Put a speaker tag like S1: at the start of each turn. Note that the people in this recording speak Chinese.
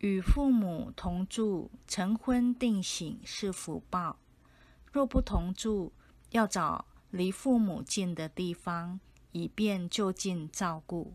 S1: 与父母同住、成婚定省是福报；若不同住，要找离父母近的地方，以便就近照顾。